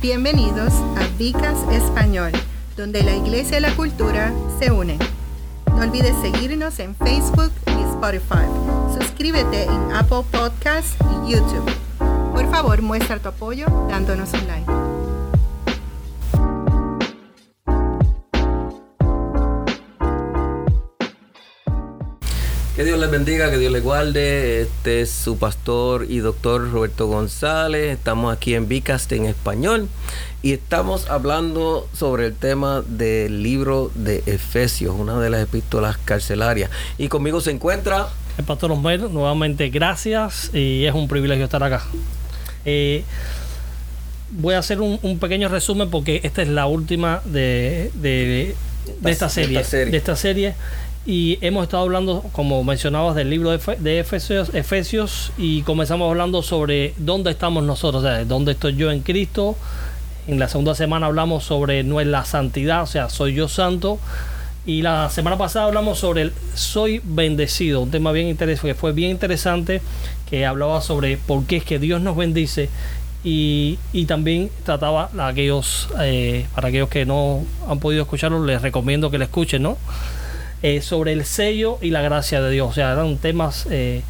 Bienvenidos a Vicas Español, donde la iglesia y la cultura se unen. No olvides seguirnos en Facebook y Spotify. Suscríbete en Apple Podcasts y YouTube. Por favor, muestra tu apoyo dándonos un like. Que Dios les bendiga, que Dios les guarde. Este es su pastor y doctor Roberto González. Estamos aquí en Vicast en español y estamos hablando sobre el tema del libro de Efesios, una de las epístolas carcelarias. Y conmigo se encuentra el pastor Osmer. Nuevamente, gracias y es un privilegio estar acá. Eh, voy a hacer un, pequeño resumen porque esta es la última de, de, esta, serie, de esta serie. De esta serie y hemos estado hablando, como mencionabas, del libro de, Efesios, Efesios y comenzamos hablando sobre dónde estamos nosotros, o sea, dónde estoy yo en Cristo. En la segunda semana hablamos sobre no es la santidad, o sea, soy yo santo. Y la semana pasada hablamos sobre el soy bendecido, un tema bien interesante, que fue bien interesante, que hablaba sobre por qué es que Dios nos bendice y, y, también trataba a aquellos, eh, para aquellos que no han podido escucharlo, les recomiendo que lo escuchen, ¿no? Eh, sobre el sello y la gracia de Dios. O sea, eran temas, eh,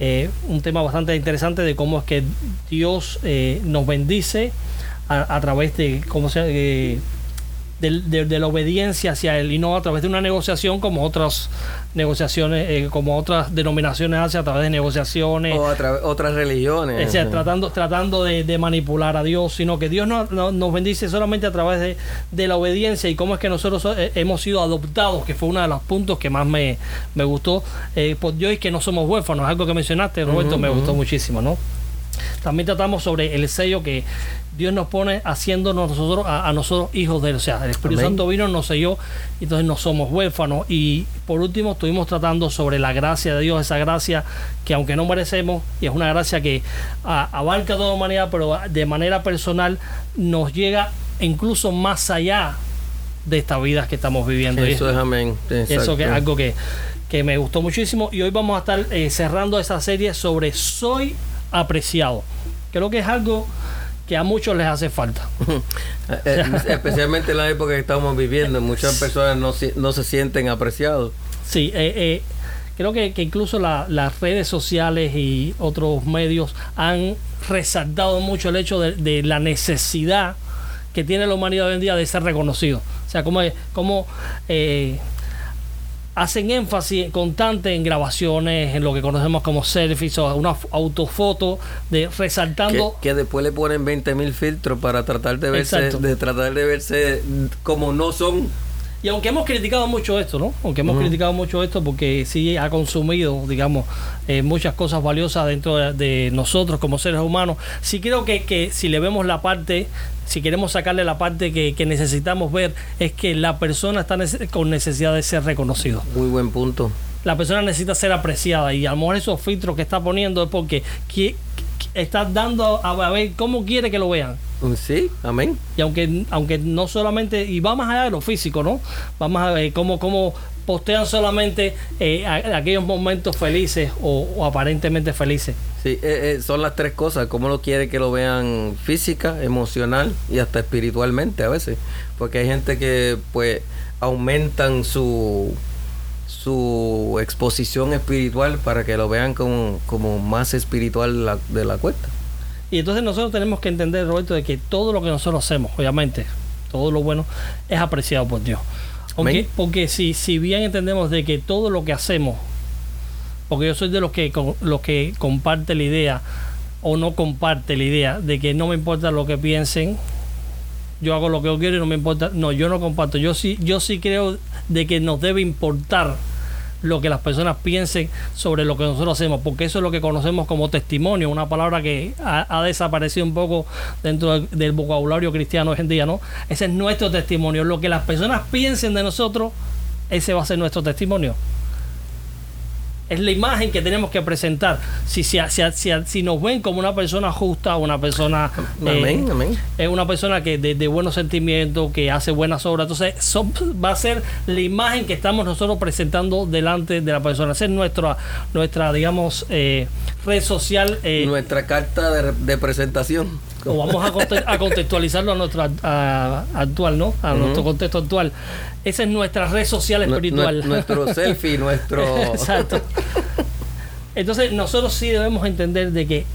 eh, un tema bastante interesante de cómo es que Dios nos bendice a, a, través de cómo se de, la obediencia hacia él y no a través de una negociación como otras negociaciones, eh, como otras denominaciones hacen a través de negociaciones. O a otras religiones. tratando, tratando de, manipular a Dios, sino que Dios nos bendice solamente a través de, la obediencia y cómo es que nosotros eh, hemos sido adoptados, que fue uno de los puntos que más me, gustó eh, por Dios y que no somos huérfanos, algo que mencionaste, Roberto, me gustó muchísimo, ¿no? También tratamos sobre el sello que Dios nos pone haciéndonos nosotros a, nosotros hijos de él. O sea, el Espíritu Santo vino, nos selló, entonces no somos huérfanos. Y por último, estuvimos tratando sobre la gracia de Dios, esa gracia que aunque no merecemos, y es una gracia que abarca toda humanidad, pero de manera personal nos llega incluso más allá de esta vida que estamos viviendo. Eso es amén. Eso que es algo que, me gustó muchísimo. Y hoy vamos a estar eh, cerrando esa serie sobre Soy apreciado. Creo que es algo que a muchos les hace falta. Eh, eh, especialmente en la época que estamos viviendo, muchas personas no, no se sienten apreciados. Sí, eh, creo que, incluso las redes sociales y otros medios han resaltado mucho el hecho de, la necesidad que tiene la humanidad hoy en día de ser reconocido. O sea, como, como hacen énfasis constante en grabaciones, en lo que conocemos como selfies o una autofoto de resaltando que, después le ponen 20 mil filtros para tratar de verse, de tratar de verse como no son. Y aunque hemos criticado mucho esto, ¿no? Aunque hemos criticado mucho esto porque sí ha consumido, digamos, eh, muchas cosas valiosas dentro de, nosotros como seres humanos, sí creo que, que si le vemos la parte si queremos sacarle la parte que, necesitamos ver, es que la persona está con necesidad de ser reconocido. Muy buen punto. La persona necesita ser apreciada y a lo mejor esos filtros que está poniendo es porque está dando a, ver cómo quiere que lo vean. Sí, amén. Y aunque, aunque no solamente, y va más allá de lo físico, ¿no? Vamos a ver cómo, cómo postean solamente eh, aquellos momentos felices o, aparentemente felices. Sí, eh, eh, son las tres cosas, cómo lo quiere que lo vean física, emocional y hasta espiritualmente a veces, porque hay gente que pues aumentan su su exposición espiritual para que lo vean como, como más espiritual de la cuesta. Y entonces nosotros tenemos que entender, Roberto, de que todo lo que nosotros hacemos, obviamente, todo lo bueno, es apreciado por Dios. Porque, porque si, si bien entendemos de que todo lo que hacemos, porque yo soy de los que, los que comparte la idea o no comparte la idea de que no me importa lo que piensen, yo hago lo que yo quiero y no me importa. No, yo no comparto. Yo sí, yo sí creo de que nos debe importar lo que las personas piensen sobre lo que nosotros hacemos, porque eso es lo que conocemos como testimonio, una palabra que ha, desaparecido un poco dentro del, vocabulario cristiano hoy en día, ¿no? Ese es nuestro testimonio, lo que las personas piensen de nosotros, ese va a ser nuestro testimonio. Es la imagen que tenemos que presentar. Si, si, si, si nos ven como una persona justa, una persona. Amén, amén. Es una persona que de, de, buenos sentimientos, que hace buenas obras. Entonces, son, va a ser la imagen que estamos nosotros presentando delante de la persona. Esa es nuestra, nuestra digamos, eh, red social. Eh, nuestra carta de, de presentación o vamos a, a contextualizarlo a nuestro actual, ¿no? A nuestro contexto actual. Esa es nuestra red social espiritual. nuestro selfie, nuestro. Exacto. Entonces, nosotros sí debemos entender de que,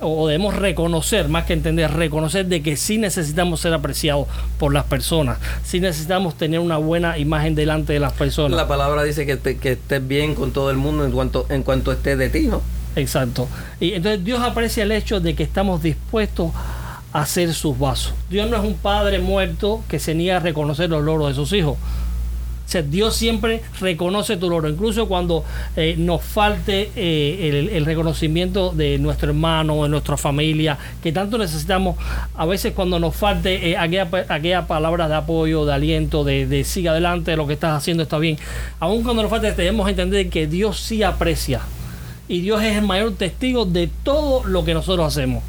o debemos reconocer, más que entender, reconocer de que sí necesitamos ser apreciados por las personas, sí necesitamos tener una buena imagen delante de las personas. La palabra dice que, que estés bien con todo el mundo en cuanto, en cuanto esté de ti, ¿no? Exacto. Y entonces Dios aprecia el hecho de que estamos dispuestos a hacer sus vasos. Dios no es un padre muerto que se niega a reconocer los logros de sus hijos. O sea, Dios siempre reconoce tu logro, incluso cuando eh, nos falte eh, el, reconocimiento de nuestro hermano, de nuestra familia, que tanto necesitamos, a veces cuando nos falte eh, aquella, palabra de apoyo, de aliento, de, sigue adelante, lo que estás haciendo está bien. Aun cuando nos falte, debemos entender que Dios sí aprecia y Dios es el mayor testigo de todo lo que nosotros hacemos.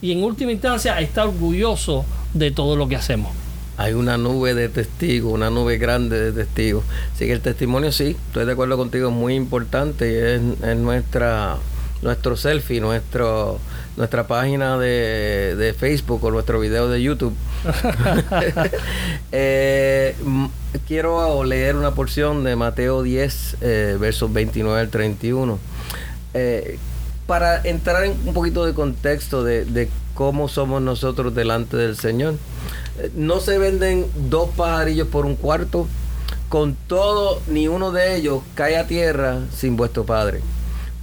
Y en última instancia está orgulloso de todo lo que hacemos. Hay una nube de testigos, una nube grande de testigos. Así que el testimonio sí, estoy de acuerdo contigo, es muy importante. Es, es nuestra nuestro selfie, nuestro, nuestra página de, de Facebook o nuestro video de YouTube. eh, quiero leer una porción de Mateo 10, eh, versos 29 al 31. Eh, para entrar en un poquito de contexto de, de cómo somos nosotros delante del Señor. Eh, no se venden dos pajarillos por un cuarto. Con todo, ni uno de ellos cae a tierra sin vuestro Padre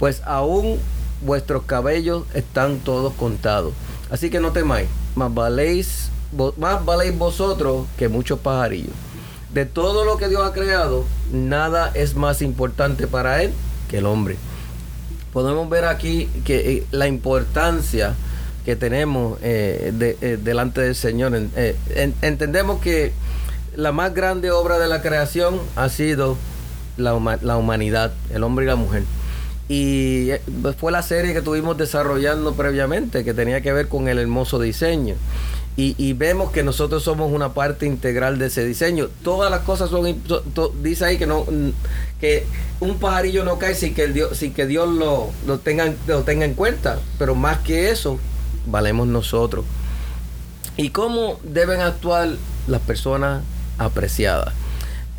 pues aún vuestros cabellos están todos contados. Así que no temáis, más valéis, más valéis vosotros que muchos pajarillos. De todo lo que Dios ha creado, nada es más importante para Él que el hombre. Podemos ver aquí que eh, la importancia que tenemos eh, eh, delante del Señor. entendemos que la más grande obra de la creación ha sido la humanidad, el hombre y la mujer. Y fue la serie que estuvimos desarrollando previamente, que tenía que ver con el hermoso diseño. Y, vemos que nosotros somos una parte integral de ese diseño. Todas las cosas son, dice ahí que no que un pajarillo no cae sin que el Dios, sin que Dios lo, lo, tenga, lo tenga en cuenta. Pero más que eso, valemos nosotros. ¿Y cómo deben actuar las personas apreciadas?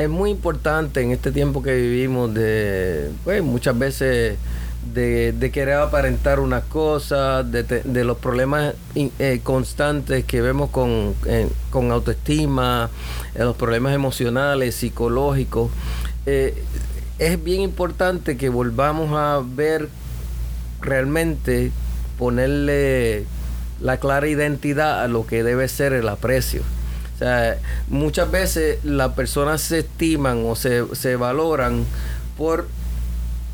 es muy importante en este tiempo que vivimos de, pues, muchas veces de, querer aparentar unas cosas, de, los problemas eh, constantes que vemos con, con autoestima, eh, los problemas emocionales, psicológicos. Eh, es bien importante que volvamos a ver realmente, ponerle la clara identidad a lo que debe ser el aprecio muchas veces las personas se estiman o se, valoran por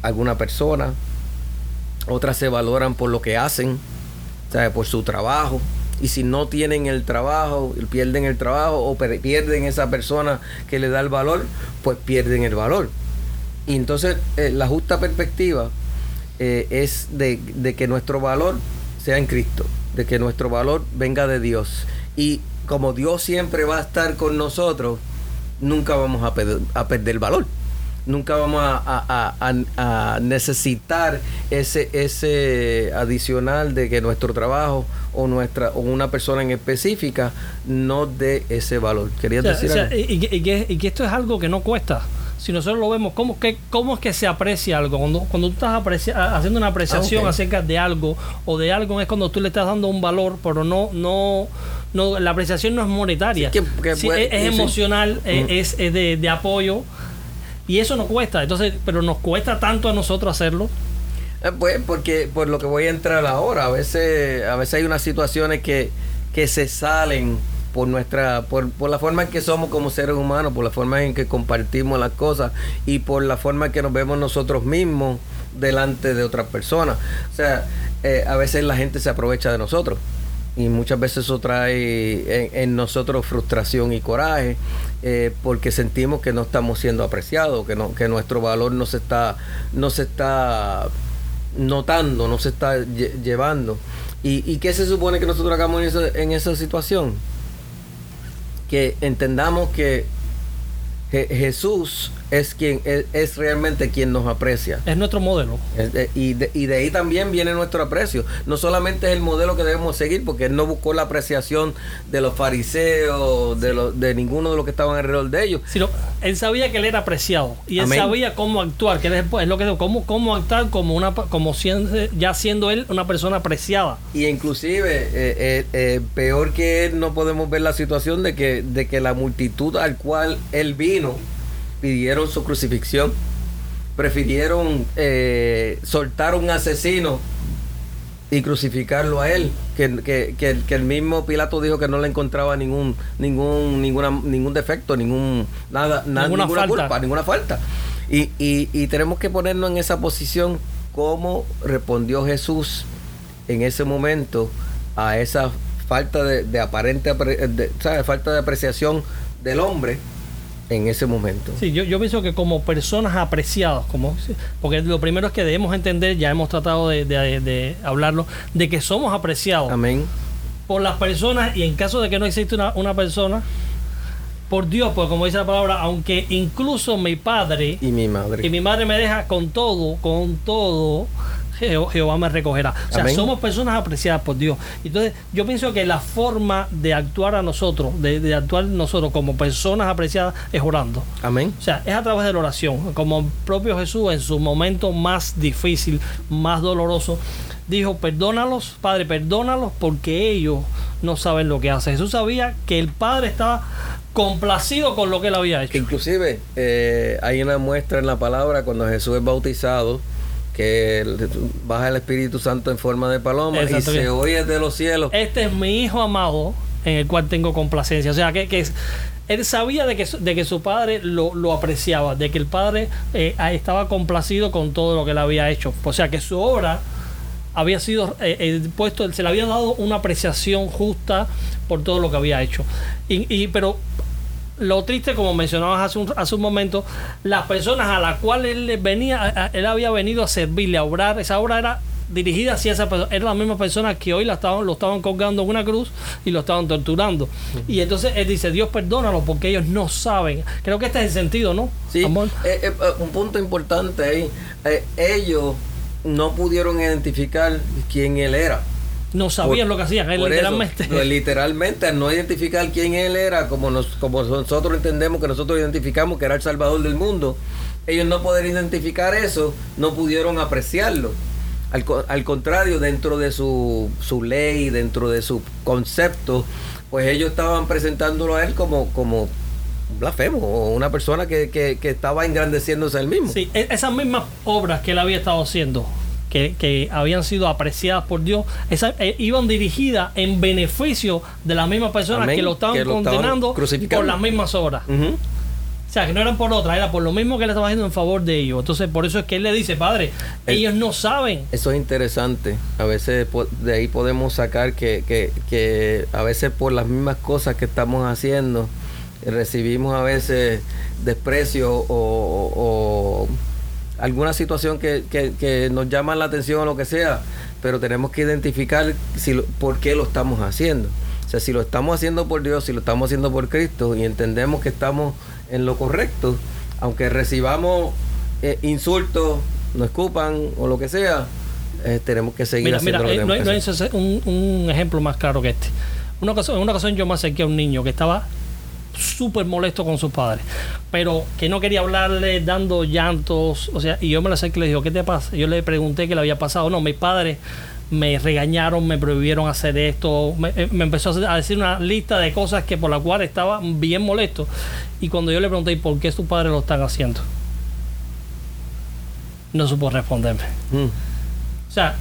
alguna persona, otras se valoran por lo que hacen, por su trabajo. Y si no tienen el trabajo, pierden el trabajo o pierden esa persona que le da el valor, pues pierden el valor. Y entonces eh, la justa perspectiva eh, es de, que nuestro valor sea en Cristo, de que nuestro valor venga de Dios. Y como Dios siempre va a estar con nosotros, nunca vamos a, perder, valor. Nunca vamos a, necesitar ese, ese adicional de que nuestro trabajo o nuestra o una persona en específica no dé ese valor. ¿Querías decir Y, que, y que esto es algo que no cuesta si nosotros lo vemos, ¿cómo, que, cómo es que se aprecia algo? Cuando, cuando tú estás haciendo una apreciación ah, acerca de algo o de algo es cuando tú le estás dando un valor, pero no, no, no la apreciación no es monetaria. es, emocional, es, de, apoyo y eso no cuesta. Entonces, pero nos cuesta tanto a nosotros hacerlo. Eh, pues porque por lo que voy a entrar ahora, a veces, a veces hay unas situaciones que, que se salen por nuestra por, por, la forma en que somos como seres humanos, por la forma en que compartimos las cosas y por la forma en que nos vemos nosotros mismos delante de otras personas. O sea, eh, a veces la gente se aprovecha de nosotros. Y muchas veces eso trae en, nosotros frustración y coraje eh, porque sentimos que no estamos siendo apreciados, que no, que nuestro valor no se está, no se está notando, no se está llevando. ¿Y, qué se supone que nosotros hagamos en esa, en esa situación? Que entendamos que Jesús es quien es, realmente quien nos aprecia. Es nuestro modelo. y, de, ahí también viene nuestro aprecio. No solamente es el modelo que debemos seguir, porque él no buscó la apreciación de los fariseos, de, los, de ninguno de los que estaban alrededor de ellos. Sino, él sabía que él era apreciado y él sabía cómo actuar, que es, lo que digo, cómo, cómo actuar como una como siendo, ya siendo él una persona apreciada. Y inclusive, eh, eh, eh, peor que él, no podemos ver la situación de que, de que la multitud al cual él vino, pidieron su crucifixión, prefirieron eh, soltar un asesino y crucificarlo a él, que, el, mismo Pilato dijo que no le encontraba ningún ningún ninguna, ningún defecto, ningún nada, ninguna, culpa, ninguna falta. Y, y, tenemos que ponernos en esa posición cómo respondió Jesús en ese momento a esa falta de, aparente falta de apreciación del hombre en ese momento. Sí, yo, yo pienso que como personas apreciadas, como, porque lo primero es que debemos entender, ya hemos tratado de, de, hablarlo, de que somos apreciados. Amén. Por las personas y en caso de que no existe una, una persona, por Dios, pues como dice la palabra, aunque incluso mi padre y mi madre y mi madre me deja con todo, con todo, Jehová me recogerá. O sea, somos personas apreciadas por Dios. Entonces, yo pienso que la forma de actuar a nosotros, de, actuar nosotros como personas apreciadas, es orando. Amén. O sea, es a través de la oración. Como el propio Jesús en su momento más difícil, más doloroso, dijo, perdónalos, Padre, perdónalos porque ellos no saben lo que hacen. Jesús sabía que el Padre estaba complacido con lo que él había hecho. Inclusive, eh, hay una muestra en la palabra cuando Jesús es bautizado que baja el Espíritu Santo en forma de paloma y se oye de los cielos. Este es mi hijo amado en el cual tengo complacencia. O sea, que, que él sabía de que, de que su padre lo, apreciaba, de que el padre eh, estaba complacido con todo lo que él había hecho. O sea, que su obra había sido eh, puesto, se le había dado una apreciación justa por todo lo que había hecho. Y, y pero lo triste, como mencionabas hace un, hace un momento, las personas a las cuales él venía, él había venido a servirle, a obrar, esa obra era dirigida hacia esa persona, era la misma persona que hoy la estaban, lo estaban colgando en una cruz y lo estaban torturando. Y entonces él dice, Dios perdónalo porque ellos no saben. Creo que este es el sentido, ¿no? Sí, eh, eh, un punto importante ahí. Eh, ellos no pudieron identificar quién él era no sabían lo que hacían, literalmente. Pues, literalmente, al no identificar quién él era, como, nos, como nosotros entendemos que nosotros identificamos que era el Salvador del mundo, ellos no poder identificar eso, no pudieron apreciarlo. Al, al contrario, dentro de su, su, ley, dentro de su concepto, pues ellos estaban presentándolo a él como, como un blasfemo o una persona que, que, que estaba engrandeciéndose a él mismo. Sí, e-, esas mismas obras que él había estado haciendo, que, habían sido apreciadas por Dios, esa, eh, iban dirigidas en beneficio de las mismas personas que lo estaban condenando por las mismas obras. O sea, que no eran por otra, era por lo mismo que él estaba haciendo en favor de ellos. Entonces, por eso es que él le dice, Padre, ellos no saben. Eso es interesante. A veces de ahí podemos sacar que, que, que a veces por las mismas cosas que estamos haciendo, recibimos a veces desprecio o alguna situación que, que, nos llama la atención o lo que sea, pero tenemos que identificar si por qué lo estamos haciendo. O sea, si lo estamos haciendo por Dios, si lo estamos haciendo por Cristo y entendemos que estamos en lo correcto, aunque recibamos eh, insultos, nos escupan o lo que sea, eh, tenemos que seguir haciendo lo que eh, no, hay, un, un, ejemplo más claro que este. Una ocasión, una ocasión yo me acerqué a un niño que estaba súper molesto con sus padres, pero que no quería hablarle dando llantos, o sea, y yo me lo acerqué y le digo, ¿qué te pasa? Yo le pregunté qué le había pasado, no, mis padres me regañaron, me prohibieron hacer esto, me, eh, empezó a decir una lista de cosas que por la cual estaba bien molesto, y cuando yo le pregunté, ¿por qué sus padres lo están haciendo? No supo responderme. Mm. O sea,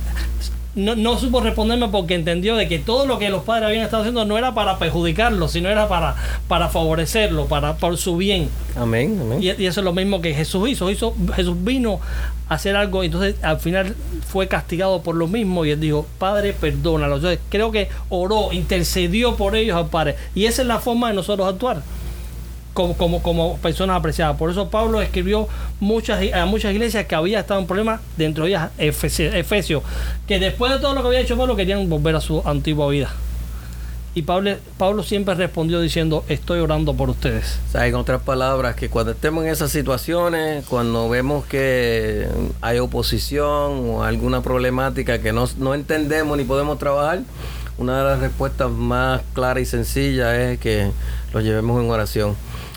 no, no supo responderme porque entendió de que todo lo que los padres habían estado haciendo no era para perjudicarlo, sino era para, para favorecerlo, para por su bien. Amén, amén. Y, y eso es lo mismo que Jesús hizo. hizo. Jesús vino a hacer algo y entonces al final fue castigado por lo mismo y él dijo, Padre, perdónalo. Entonces creo que oró, intercedió por ellos al Padre. Y esa es la forma de nosotros actuar como, como, como personas apreciadas. Por eso Pablo escribió muchas, a muchas iglesias que había estado en problemas, dentro de ellas Efesios, que después de todo lo que había hecho Pablo querían volver a su antigua vida. Y Pablo, Pablo siempre respondió diciendo, estoy orando por ustedes. O sea, en otras palabras, que cuando estemos en esas situaciones, cuando vemos que hay oposición o alguna problemática que no, no entendemos ni podemos trabajar, una de las respuestas más claras y sencillas es que lo llevemos en oración.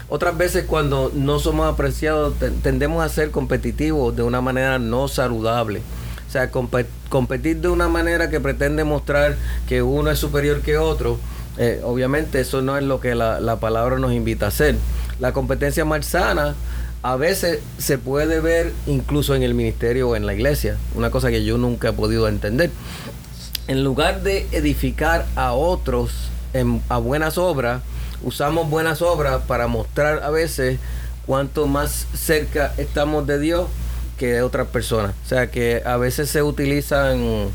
Otras veces cuando no somos apreciados te- tendemos a ser competitivos de una manera no saludable. O sea, compe- competir de una manera que pretende mostrar que uno es superior que otro, eh, obviamente eso no es lo que la, la palabra nos invita a hacer. La competencia malsana a veces se puede ver incluso en el ministerio o en la iglesia, una cosa que yo nunca he podido entender. En lugar de edificar a otros en- a buenas obras, usamos buenas obras para mostrar a veces cuánto más cerca estamos de Dios que de otras personas. O sea que a veces se utilizan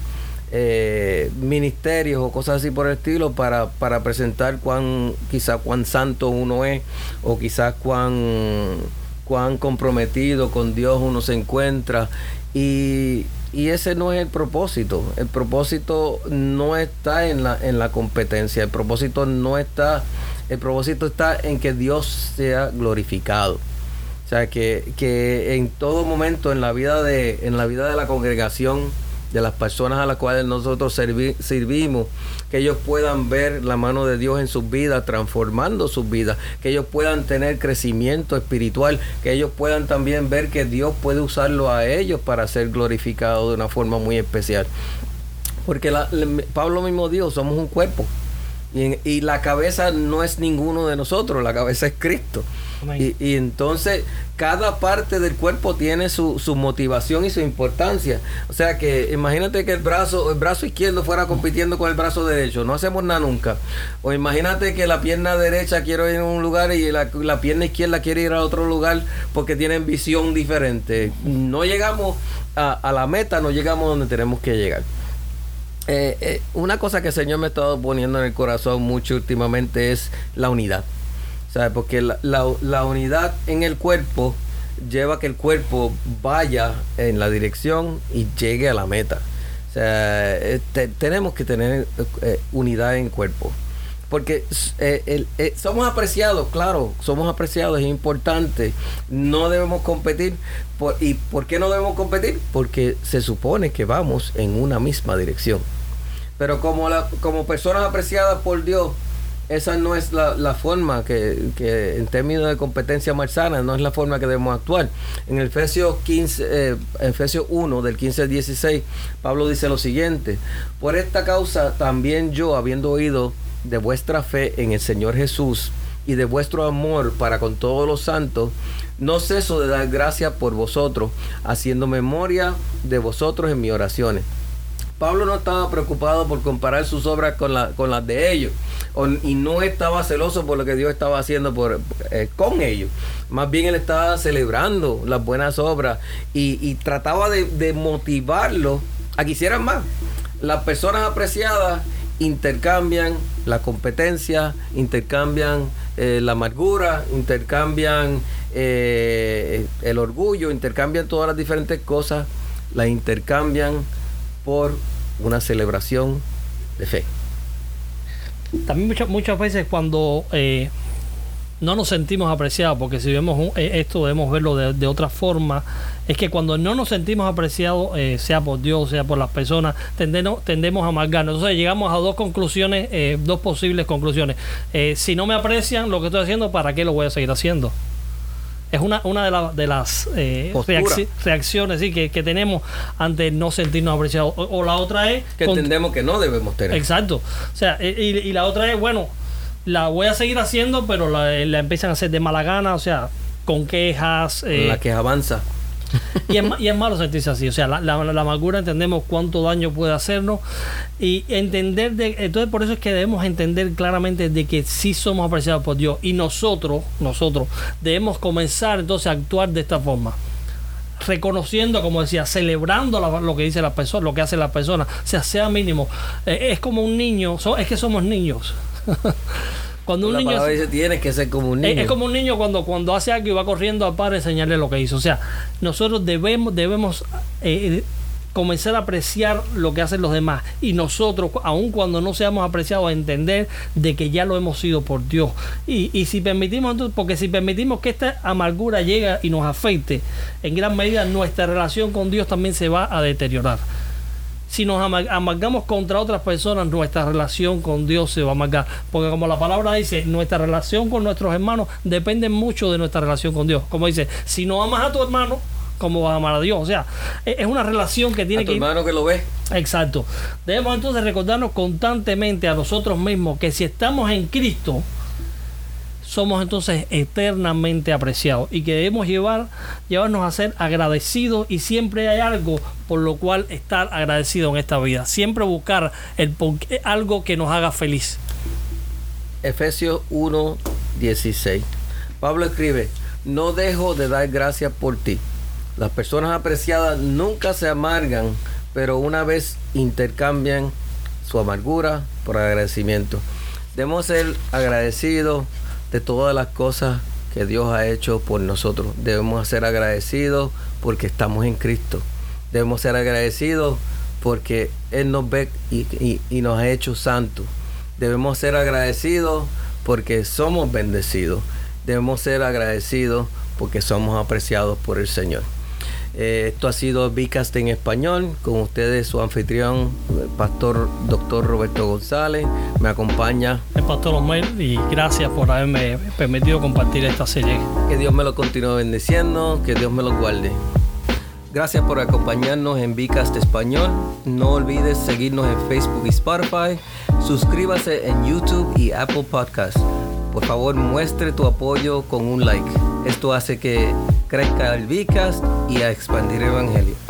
eh, ministerios o cosas así por el estilo para, para presentar cuán quizá cuán santo uno es o quizás cuán cuán comprometido con Dios uno se encuentra y, y ese no es el propósito. El propósito no está en la, en la competencia, el propósito no está, el propósito está en que Dios sea glorificado. O sea que, que en todo momento en la vida de, en la vida de la congregación, de las personas a las cuales nosotros servi- servimos, que ellos puedan ver la mano de Dios en sus vidas, transformando sus vidas, que ellos puedan tener crecimiento espiritual, que ellos puedan también ver que Dios puede usarlo a ellos para ser glorificado de una forma muy especial. Porque la- Pablo mismo dijo, somos un cuerpo. Y, en- y la cabeza no es ninguno de nosotros, la cabeza es Cristo. Y, y entonces cada parte del cuerpo tiene su, su motivación y su importancia. O sea que imagínate que el brazo, el brazo izquierdo fuera compitiendo con el brazo derecho. No hacemos nada nunca. O imagínate que la pierna derecha quiere ir a un lugar y la, la pierna izquierda quiere ir a otro lugar porque tienen visión diferente. No llegamos a, a la meta, no llegamos donde tenemos que llegar. Eh, eh, una cosa que el Señor me ha estado poniendo en el corazón mucho últimamente es la unidad. ¿Sabes? Porque la, la- unidad en el cuerpo lleva a que el cuerpo vaya en la dirección y llegue a la meta. O sea, eh, te- tenemos que tener eh, unidad en cuerpo. Porque eh, somos apreciados, claro, somos apreciados, es importante. No debemos competir. Por, ¿Y por qué no debemos competir? Porque se supone que vamos en una misma dirección. Pero como, la, como personas apreciadas por Dios, esa no es la, la forma que, que en términos de competencia malsana, no es la forma que debemos actuar. En Efesios 15, eh, Efesios 1, del 15 al 16, Pablo dice lo siguiente, por esta causa también yo, habiendo oído de vuestra fe en el Señor Jesús y de vuestro amor para con todos los santos, no ceso de dar gracias por vosotros, haciendo memoria de vosotros en mis oraciones. Pablo no estaba preocupado por comparar sus obras con, la- con las de ellos y no estaba celoso por lo que Dios estaba haciendo por, eh, con ellos. Más bien él estaba celebrando las buenas obras y, y trataba de, de motivarlos a que hicieran más. Las personas apreciadas intercambian la competencia, intercambian eh, la amargura, intercambian eh, el orgullo, intercambian todas las diferentes cosas, las intercambian por una celebración de fe. También muchas, muchas veces cuando eh, no nos sentimos apreciados, porque si vemos un- eh, esto debemos verlo de, de otra forma, es que cuando no nos sentimos apreciados, eh, sea por Dios, sea por las personas, tendemos, tendemos a amargarnos. Entonces llegamos a dos conclusiones, eh, dos posibles conclusiones. Eh, si no me aprecian lo que estoy haciendo, ¿para qué lo voy a seguir haciendo? Es una, una de, la- de las eh, reacciones sí, que, que tenemos ante no sentirnos apreciados. O, o la otra es... Que entendemos que no debemos tener. Exacto. O sea, y, y- y la otra es, bueno, la voy a seguir haciendo, pero la, la empiezan a hacer de mala gana, o sea, con quejas. eh, la que avanza. Y es, y es malo sentirse así. O sea, la, la, amargura entendemos cuánto daño puede hacernos y entender de... Entonces por eso es que debemos entender claramente de que sí somos apreciados por Dios y nosotros, nosotros debemos comenzar entonces a actuar de esta forma reconociendo, como decía, celebrando la- lo que dice la persona, lo que hace la persona, o sea, sea mínimo. Eh, es como un niño, es que somos niños. Cuando un la niño palabra es, dice, tiene que ser como un niño. es- es como un niño cuando, cuando hace algo y va corriendo al padre a enseñarle lo que hizo. O sea, nosotros debemos, debemos eh, comenzar a apreciar lo que hacen los demás. Y nosotros, aun cuando no seamos apreciados, a entender de que ya lo hemos sido por Dios. Y, y si permitimos, porque si permitimos que esta amargura llegue y nos afecte, en gran medida nuestra relación con Dios también se va a deteriorar si nos ama- amargamos contra otras personas, nuestra relación con Dios se va a amargar. Porque como la palabra dice, nuestra relación con nuestros hermanos depende mucho de nuestra relación con Dios. Como dice, si no amas a tu hermano, ¿cómo vas a amar a Dios? O sea, e- es una relación que tiene a tu que hermano que lo ve. Exacto. Debemos entonces recordarnos constantemente a nosotros mismos que si estamos en Cristo, somos entonces eternamente apreciados y que debemos llevar, llevarnos a ser agradecidos y siempre hay algo por lo cual estar agradecido en esta vida. Siempre buscar el algo que nos haga feliz. Efesios 1, 16. Pablo escribe, no dejo de dar gracias por ti. Las personas apreciadas nunca se amargan, pero una vez intercambian su amargura por agradecimiento. Debemos ser agradecidos de todas las cosas que Dios ha hecho por nosotros. Debemos ser agradecidos porque estamos en Cristo. Debemos ser agradecidos porque Él nos ve y, y- y nos ha hecho santos. Debemos ser agradecidos porque somos bendecidos. Debemos ser agradecidos porque somos apreciados por el Señor. Eh, esto ha sido Vicast en español. Con ustedes su anfitrión, el pastor doctor Roberto González. Me acompaña. El pastor Osmel y gracias por haberme permitido compartir esta serie. Que Dios me lo continúe bendiciendo. Que Dios me lo guarde. Gracias por acompañarnos en Vicast Español. No olvides seguirnos en Facebook y Spotify. Suscríbase en YouTube y Apple Podcast. Por favor, muestre tu apoyo con un like. Esto hace que crezca el Vicast y a expandir el Evangelio.